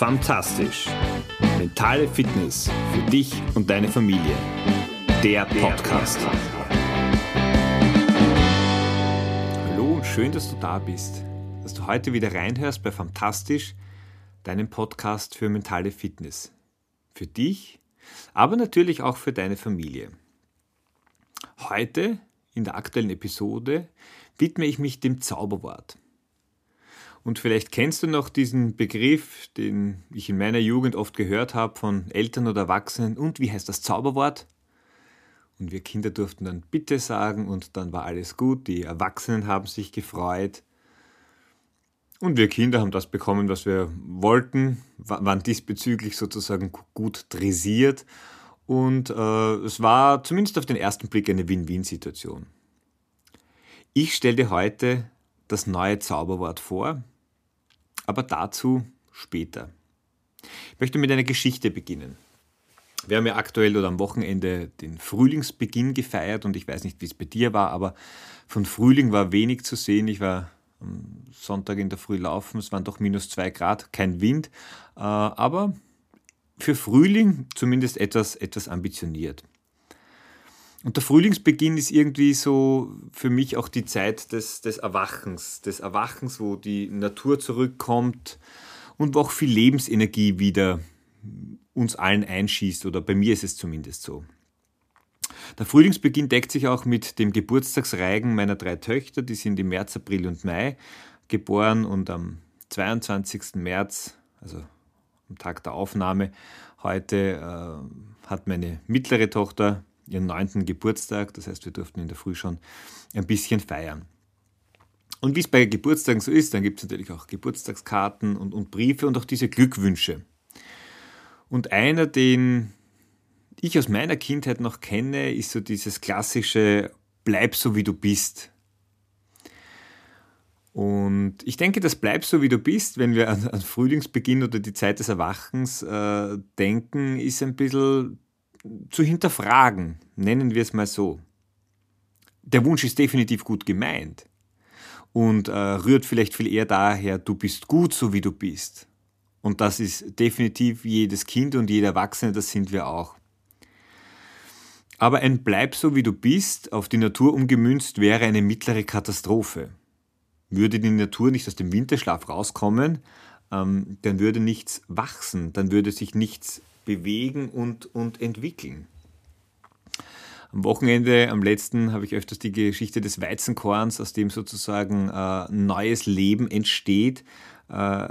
Fantastisch. Mentale Fitness für dich und deine Familie. Der Podcast. Hallo und schön, dass du da bist. Dass du heute wieder reinhörst bei Fantastisch, deinem Podcast für mentale Fitness. Für dich, aber natürlich auch für deine Familie. Heute, in der aktuellen Episode, widme ich mich dem Zauberwort. Und vielleicht kennst du noch diesen Begriff, den ich in meiner Jugend oft gehört habe von Eltern oder Erwachsenen. Und wie heißt das Zauberwort? Und wir Kinder durften dann Bitte sagen und dann war alles gut. Die Erwachsenen haben sich gefreut. Und wir Kinder haben das bekommen, was wir wollten, waren diesbezüglich sozusagen gut dressiert. Und äh, es war zumindest auf den ersten Blick eine Win-Win-Situation. Ich stelle dir heute das neue Zauberwort vor, aber dazu später. Ich möchte mit einer Geschichte beginnen. Wir haben ja aktuell oder am Wochenende den Frühlingsbeginn gefeiert und ich weiß nicht, wie es bei dir war, aber von Frühling war wenig zu sehen. Ich war am Sonntag in der Früh laufen, es waren doch minus zwei Grad, kein Wind, äh, aber für Frühling zumindest etwas, etwas ambitioniert. Und der Frühlingsbeginn ist irgendwie so für mich auch die Zeit des, des Erwachens, des Erwachens, wo die Natur zurückkommt und wo auch viel Lebensenergie wieder uns allen einschießt, oder bei mir ist es zumindest so. Der Frühlingsbeginn deckt sich auch mit dem Geburtstagsreigen meiner drei Töchter, die sind im März, April und Mai geboren und am 22. März, also am Tag der Aufnahme, heute äh, hat meine mittlere Tochter ihren neunten Geburtstag. Das heißt, wir durften in der Früh schon ein bisschen feiern. Und wie es bei Geburtstagen so ist, dann gibt es natürlich auch Geburtstagskarten und, und Briefe und auch diese Glückwünsche. Und einer, den ich aus meiner Kindheit noch kenne, ist so dieses klassische Bleib so wie du bist. Und ich denke, das bleib so wie du bist, wenn wir an, an Frühlingsbeginn oder die Zeit des Erwachens äh, denken, ist ein bisschen zu hinterfragen, nennen wir es mal so. Der Wunsch ist definitiv gut gemeint und äh, rührt vielleicht viel eher daher, du bist gut so wie du bist. Und das ist definitiv jedes Kind und jeder Erwachsene, das sind wir auch. Aber ein Bleib so wie du bist auf die Natur umgemünzt wäre eine mittlere Katastrophe. Würde die Natur nicht aus dem Winterschlaf rauskommen, ähm, dann würde nichts wachsen, dann würde sich nichts bewegen und, und entwickeln. Am Wochenende, am letzten, habe ich öfters die Geschichte des Weizenkorns, aus dem sozusagen äh, neues Leben entsteht, äh,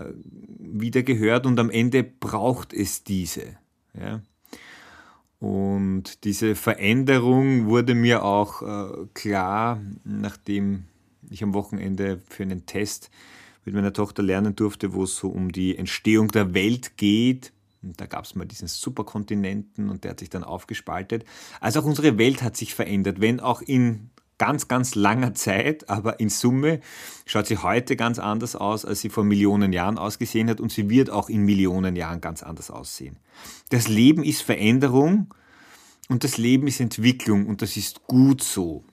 wieder gehört und am Ende braucht es diese. Ja? Und diese Veränderung wurde mir auch äh, klar, nachdem ich am Wochenende für einen Test mit meiner Tochter lernen durfte, wo es so um die Entstehung der Welt geht, und da gab es mal diesen Superkontinenten und der hat sich dann aufgespaltet. Also auch unsere Welt hat sich verändert, wenn auch in ganz, ganz langer Zeit, aber in Summe schaut sie heute ganz anders aus, als sie vor Millionen Jahren ausgesehen hat und sie wird auch in Millionen Jahren ganz anders aussehen. Das Leben ist Veränderung und das Leben ist Entwicklung und das ist gut so.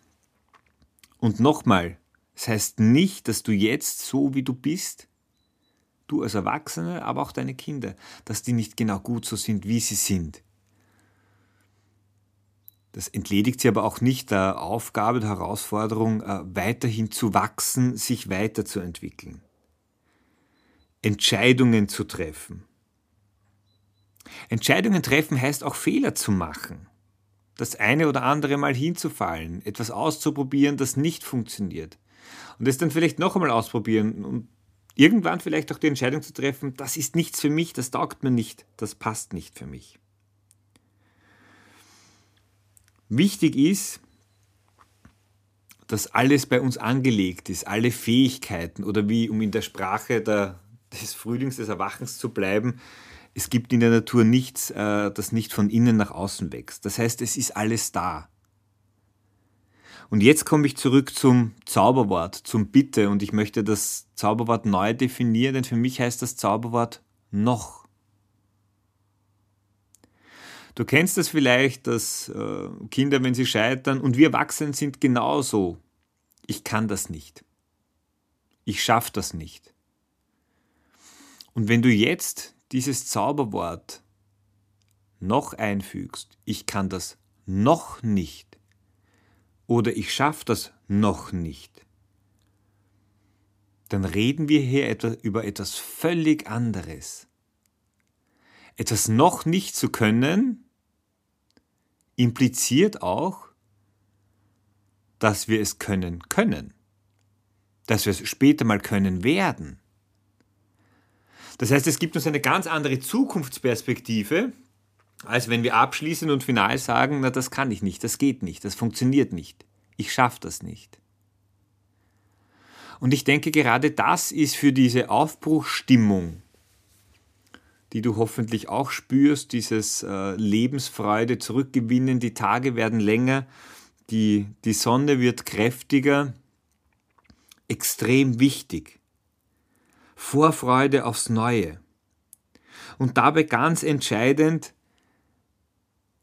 Und nochmal, das heißt nicht, dass du jetzt so wie du bist du als Erwachsene, aber auch deine Kinder, dass die nicht genau gut so sind, wie sie sind. Das entledigt sie aber auch nicht der Aufgabe, der Herausforderung, äh, weiterhin zu wachsen, sich weiterzuentwickeln. Entscheidungen zu treffen. Entscheidungen treffen heißt auch Fehler zu machen. Das eine oder andere Mal hinzufallen, etwas auszuprobieren, das nicht funktioniert. Und es dann vielleicht noch einmal ausprobieren und irgendwann vielleicht auch die Entscheidung zu treffen, das ist nichts für mich, das taugt mir nicht, das passt nicht für mich. Wichtig ist, dass alles bei uns angelegt ist, alle Fähigkeiten oder wie, um in der Sprache der, des Frühlings, des Erwachens zu bleiben, es gibt in der Natur nichts, äh, das nicht von innen nach außen wächst. Das heißt, es ist alles da. Und jetzt komme ich zurück zum Zauberwort, zum Bitte. Und ich möchte das Zauberwort neu definieren, denn für mich heißt das Zauberwort noch. Du kennst das vielleicht, dass äh, Kinder, wenn sie scheitern, und wir Erwachsenen sind genauso. Ich kann das nicht. Ich schaffe das nicht. Und wenn du jetzt dieses Zauberwort noch einfügst, ich kann das noch nicht oder ich schaffe das noch nicht, dann reden wir hier etwa über etwas völlig anderes. Etwas noch nicht zu können impliziert auch, dass wir es können können, dass wir es später mal können werden. Das heißt, es gibt uns eine ganz andere Zukunftsperspektive, als wenn wir abschließen und final sagen, na das kann ich nicht, das geht nicht, das funktioniert nicht, ich schaffe das nicht. Und ich denke, gerade das ist für diese Aufbruchstimmung, die du hoffentlich auch spürst, dieses äh, Lebensfreude zurückgewinnen, die Tage werden länger, die, die Sonne wird kräftiger, extrem wichtig. Vorfreude aufs Neue. Und dabei ganz entscheidend,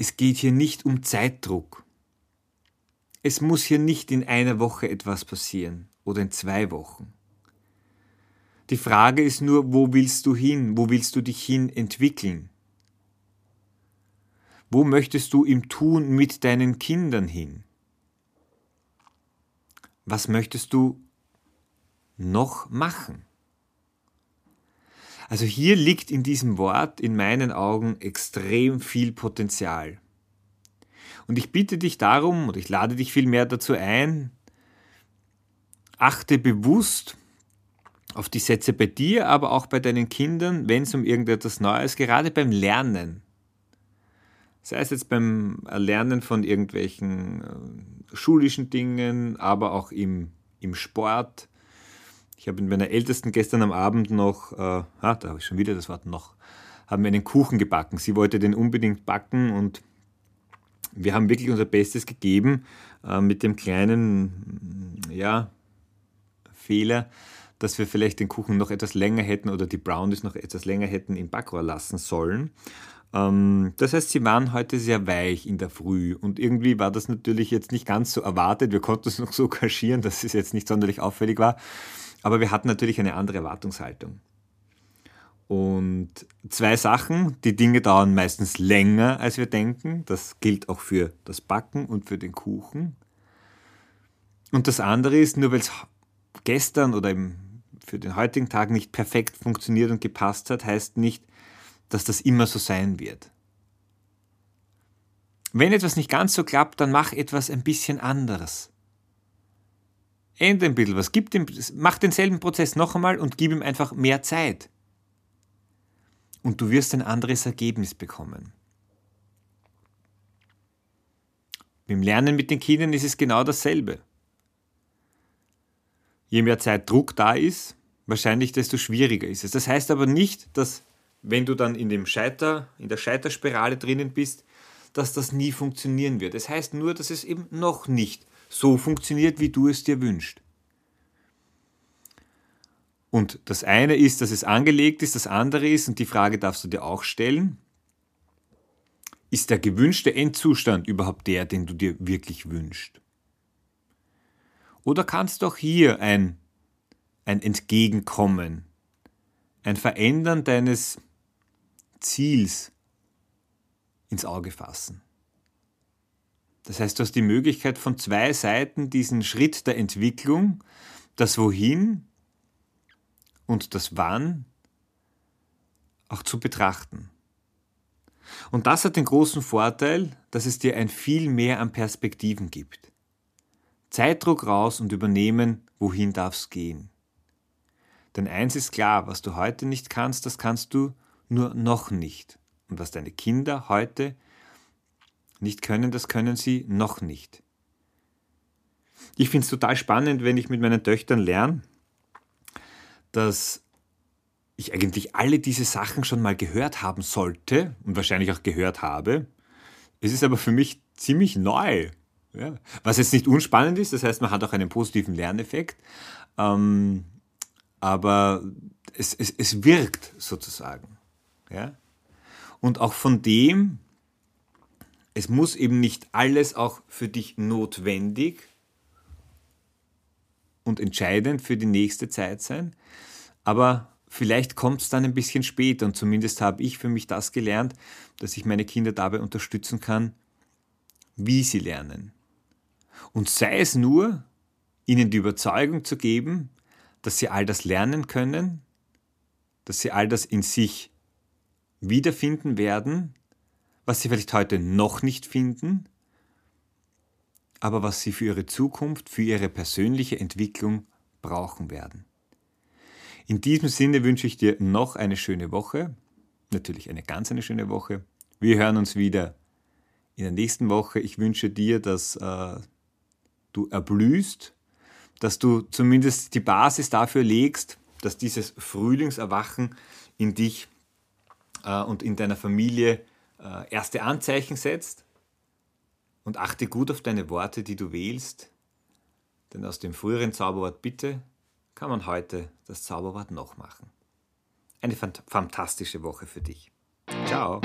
es geht hier nicht um Zeitdruck. Es muss hier nicht in einer Woche etwas passieren oder in zwei Wochen. Die Frage ist nur, wo willst du hin? Wo willst du dich hin entwickeln? Wo möchtest du im Tun mit deinen Kindern hin? Was möchtest du noch machen? Also hier liegt in diesem Wort in meinen Augen extrem viel Potenzial. Und ich bitte dich darum, oder ich lade dich vielmehr dazu ein, achte bewusst auf die Sätze bei dir, aber auch bei deinen Kindern, wenn es um irgendetwas Neues, gerade beim Lernen, sei es jetzt beim Erlernen von irgendwelchen äh, schulischen Dingen, aber auch im, im Sport, ich habe mit meiner Ältesten gestern am Abend noch, äh, ah, da habe ich schon wieder das Wort noch, haben wir einen Kuchen gebacken. Sie wollte den unbedingt backen und wir haben wirklich unser Bestes gegeben äh, mit dem kleinen, ja, Fehler, dass wir vielleicht den Kuchen noch etwas länger hätten oder die Brownies noch etwas länger hätten im Backrohr lassen sollen. Ähm, das heißt, sie waren heute sehr weich in der Früh und irgendwie war das natürlich jetzt nicht ganz so erwartet. Wir konnten es noch so kaschieren, dass es jetzt nicht sonderlich auffällig war. Aber wir hatten natürlich eine andere Erwartungshaltung. Und zwei Sachen, die Dinge dauern meistens länger, als wir denken. Das gilt auch für das Backen und für den Kuchen. Und das andere ist, nur weil es gestern oder für den heutigen Tag nicht perfekt funktioniert und gepasst hat, heißt nicht, dass das immer so sein wird. Wenn etwas nicht ganz so klappt, dann mach etwas ein bisschen anderes. Ändere ein bisschen was, gib dem, mach denselben Prozess noch einmal und gib ihm einfach mehr Zeit. Und du wirst ein anderes Ergebnis bekommen. Beim Lernen mit den Kindern ist es genau dasselbe. Je mehr Zeitdruck da ist, wahrscheinlich desto schwieriger ist es. Das heißt aber nicht, dass wenn du dann in dem Scheiter, in der Scheiterspirale drinnen bist, dass das nie funktionieren wird. Es das heißt nur, dass es eben noch nicht so funktioniert, wie du es dir wünschst. Und das eine ist, dass es angelegt ist, das andere ist, und die Frage darfst du dir auch stellen, ist der gewünschte Endzustand überhaupt der, den du dir wirklich wünschst? Oder kannst du auch hier ein, ein Entgegenkommen, ein Verändern deines Ziels ins Auge fassen? Das heißt, du hast die Möglichkeit von zwei Seiten diesen Schritt der Entwicklung, das Wohin und das Wann auch zu betrachten. Und das hat den großen Vorteil, dass es dir ein viel mehr an Perspektiven gibt. Zeitdruck raus und übernehmen, wohin darf's gehen. Denn eins ist klar, was du heute nicht kannst, das kannst du nur noch nicht. Und was deine Kinder heute nicht können, das können sie noch nicht. Ich finde es total spannend, wenn ich mit meinen Töchtern lerne, dass ich eigentlich alle diese Sachen schon mal gehört haben sollte und wahrscheinlich auch gehört habe. Es ist aber für mich ziemlich neu. Ja. Was jetzt nicht unspannend ist, das heißt, man hat auch einen positiven Lerneffekt, ähm, aber es, es, es wirkt sozusagen. Ja. Und auch von dem, es muss eben nicht alles auch für dich notwendig und entscheidend für die nächste Zeit sein, aber vielleicht kommt es dann ein bisschen später und zumindest habe ich für mich das gelernt, dass ich meine Kinder dabei unterstützen kann, wie sie lernen. Und sei es nur, ihnen die Überzeugung zu geben, dass sie all das lernen können, dass sie all das in sich wiederfinden werden, was sie vielleicht heute noch nicht finden, aber was sie für ihre Zukunft, für ihre persönliche Entwicklung brauchen werden. In diesem Sinne wünsche ich dir noch eine schöne Woche, natürlich eine ganz eine schöne Woche. Wir hören uns wieder in der nächsten Woche. Ich wünsche dir, dass äh, du erblühst, dass du zumindest die Basis dafür legst, dass dieses Frühlingserwachen in dich äh, und in deiner Familie erste Anzeichen setzt. Und achte gut auf deine Worte, die du wählst, denn aus dem früheren Zauberwort Bitte kann man heute das Zauberwort noch machen. Eine fantastische Woche für dich. Ciao.